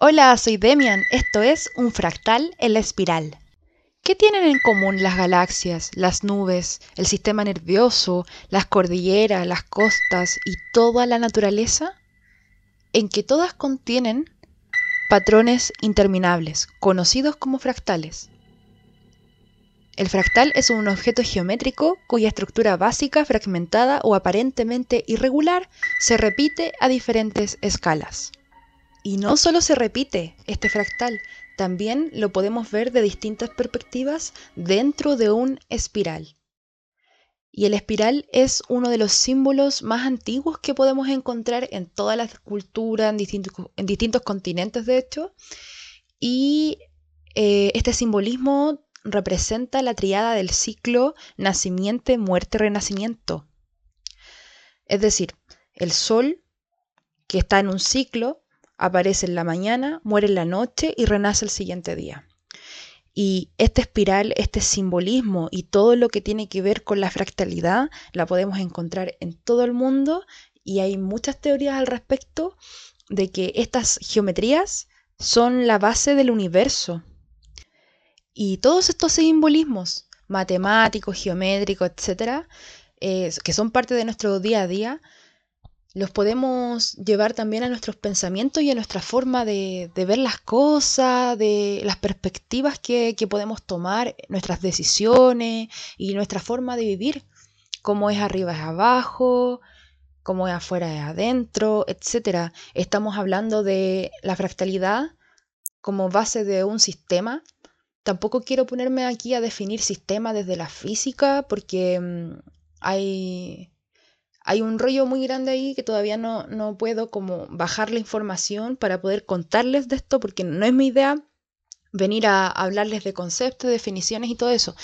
Hola, soy Demian. Esto es Un fractal en la espiral. ¿Qué tienen en común las galaxias, las nubes, el sistema nervioso, las cordilleras, las costas y toda la naturaleza? En que todas contienen patrones interminables, conocidos como fractales. El fractal es un objeto geométrico cuya estructura básica, fragmentada o aparentemente irregular se repite a diferentes escalas. Y no solo se repite este fractal, también lo podemos ver de distintas perspectivas dentro de un espiral. Y el espiral es uno de los símbolos más antiguos que podemos encontrar en todas las culturas, en distintos, continentes de hecho. Y eh, este simbolismo representa la triada del ciclo nacimiento, muerte, renacimiento. Es decir, el sol, que está en un ciclo, aparece en la mañana, muere en la noche y renace el siguiente día. Y esta espiral, este simbolismo y todo lo que tiene que ver con la fractalidad la podemos encontrar en todo el mundo y hay muchas teorías al respecto de que estas geometrías son la base del universo. Y todos estos simbolismos matemáticos, geométricos, etcétera, eh, que son parte de nuestro día a día, los podemos llevar también a nuestros pensamientos y a nuestra forma de, ver las cosas, de las perspectivas que, podemos tomar, nuestras decisiones y nuestra forma de vivir, cómo es arriba es abajo, cómo es afuera es adentro, etc. Estamos hablando de la fractalidad como base de un sistema. Tampoco quiero ponerme aquí a definir sistema desde la física porque mm, hay hay un rollo muy grande ahí que todavía no, no puedo como bajar la información para poder contarles de esto porque no es mi idea venir a hablarles de conceptos, definiciones y todo eso.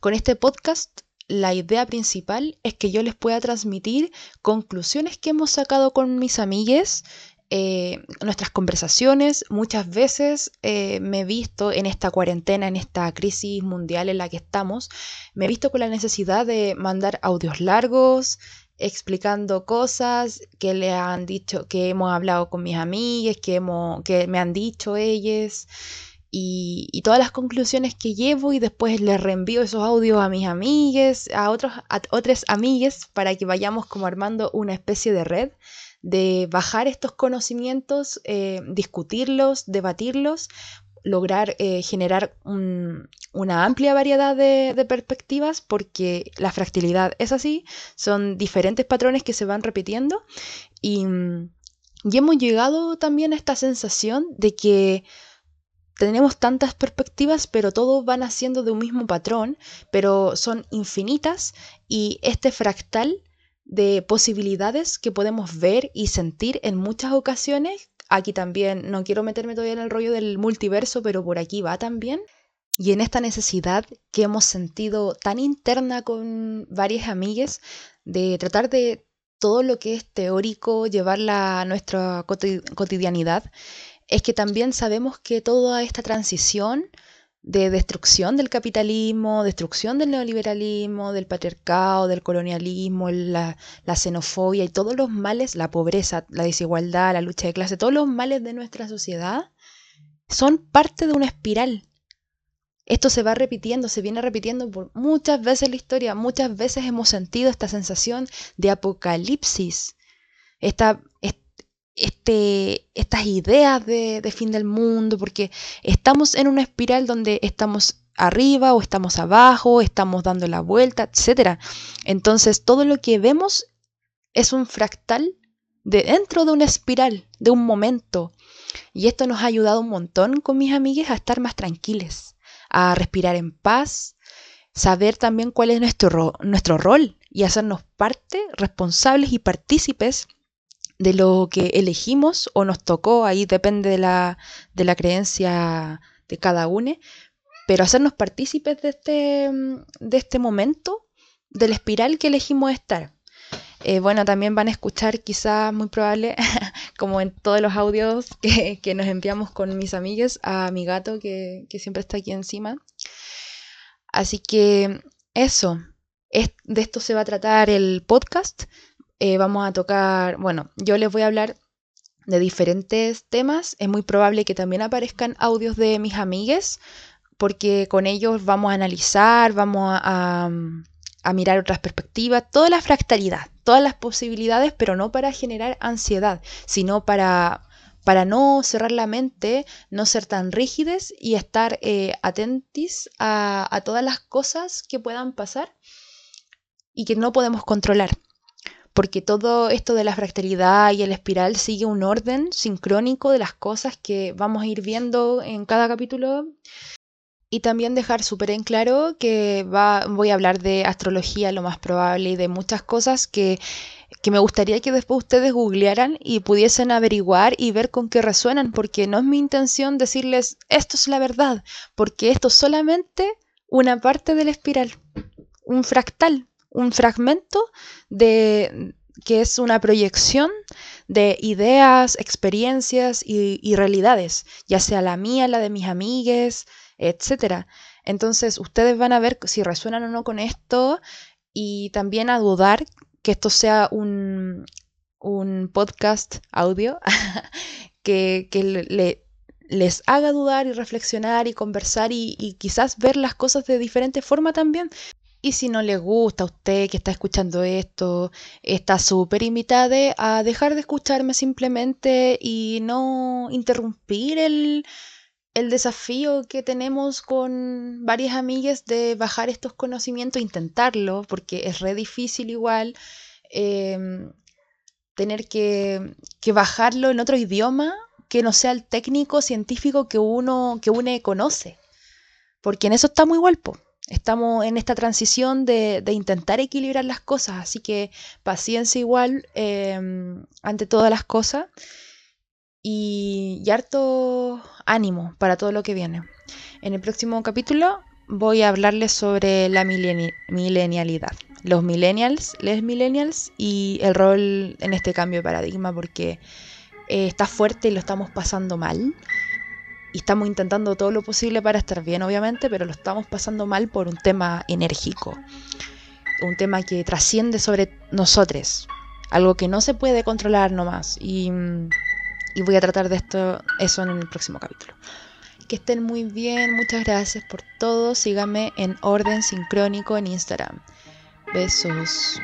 Con este podcast la idea principal es que yo les pueda transmitir conclusiones que hemos sacado con mis amigues, eh, nuestras conversaciones. Muchas veces eh, me he visto en esta cuarentena, en esta crisis mundial en la que estamos, me he visto con la necesidad de mandar audios largos, explicando cosas que le han dicho, que hemos hablado con mis amigas, que, hemos, que me han dicho ellas, y, todas las conclusiones que llevo y después les reenvío esos audios a mis amigas, a, otros, a otras amigas, para que vayamos como armando una especie de red de bajar estos conocimientos, eh, discutirlos, debatirlos, lograr eh, generar una amplia variedad de, perspectivas porque la fractilidad es así, son diferentes patrones que se van repitiendo y, y hemos llegado también a esta sensación de que tenemos tantas perspectivas, pero todos van haciendo de un mismo patrón, pero son infinitas y este fractal de posibilidades que podemos ver y sentir en muchas ocasiones Aquí también, no quiero meterme todavía en el rollo del multiverso, pero por aquí va también. Y en esta necesidad que hemos sentido tan interna con varias amigas de tratar de todo lo que es teórico, llevarla a nuestra cotidianidad, es que también sabemos que toda esta transición de destrucción del capitalismo, destrucción del neoliberalismo, del patriarcado, del colonialismo, la, xenofobia y todos los males, la pobreza, la desigualdad, la lucha de clase, todos los males de nuestra sociedad son parte de una espiral. Esto se va repitiendo, se viene repitiendo por muchas veces la historia, muchas veces hemos sentido esta sensación de apocalipsis, esta, este, estas ideas de, fin del mundo, porque estamos en una espiral donde estamos arriba o estamos abajo, estamos dando la vuelta, etc. Entonces todo lo que vemos es un fractal de dentro de una espiral, de un momento. Y esto nos ha ayudado un montón con mis amigas a estar más tranquiles, a respirar en paz, saber también cuál es nuestro, nuestro rol y hacernos parte, responsables y partícipes de lo que elegimos o nos tocó, ahí depende de la, de la creencia de cada uno, pero hacernos partícipes de este, de este momento, del espiral que elegimos estar. Eh, bueno, también van a escuchar quizás muy probable, como en todos los audios que, que, nos enviamos con mis amigas, a mi gato que, que siempre está aquí encima. Así que eso, es, de esto se va a tratar el podcast. Eh, vamos a tocar, bueno, yo les voy a hablar de diferentes temas. Es muy probable que también aparezcan audios de mis amigues, porque con ellos vamos a analizar, vamos a, a, mirar otras perspectivas, toda la fractalidad, todas las posibilidades, pero no para generar ansiedad, sino para para no cerrar la mente, no ser tan rígides y estar eh, atentis a, a todas las cosas que puedan pasar y que no podemos controlar porque todo esto de la fractalidad y el espiral sigue un orden sincrónico de las cosas que vamos a ir viendo en cada capítulo. Y también dejar súper en claro que va, voy a hablar de astrología lo más probable y de muchas cosas que, que me gustaría que después ustedes googlearan y pudiesen averiguar y ver con qué resuenan, porque no es mi intención decirles esto es la verdad, porque esto es solamente una parte del espiral, un fractal, un fragmento de que es una proyección de ideas, experiencias y, realidades, ya sea la mía, la de mis amigues, etc. Entonces, ustedes van a ver si resuenan o no con esto y también a dudar que esto sea un, un podcast audio que, le, les haga dudar y reflexionar y conversar y, quizás ver las cosas de diferente forma también. Y si no le gusta a usted que está escuchando esto, está súper invitada a dejar de escucharme simplemente y no interrumpir el, el desafío que tenemos con varias amigas de bajar estos conocimientos, intentarlo, porque es re difícil igual em, tener que, que, bajarlo en otro idioma que no sea el técnico científico que uno, que uno conoce. Porque en eso está muy guapo. Estamos en esta transición de, intentar equilibrar las cosas, así que paciencia igual em, ante todas las cosas y, harto ánimo para todo lo que viene. En el próximo capítulo voy a hablarles sobre la milenialidad, los millennials, les millennials y el rol en este cambio de paradigma porque eh, está fuerte y lo estamos pasando mal y estamos intentando todo lo posible para estar bien, obviamente, pero lo estamos pasando mal por un tema enérgico, un tema que trasciende sobre nosotros, algo que no se puede controlar nomás. Y, voy a tratar de esto, eso en el próximo capítulo. Que estén muy bien, muchas gracias por todo. Síganme en Orden Sincrónico en Instagram. Besos.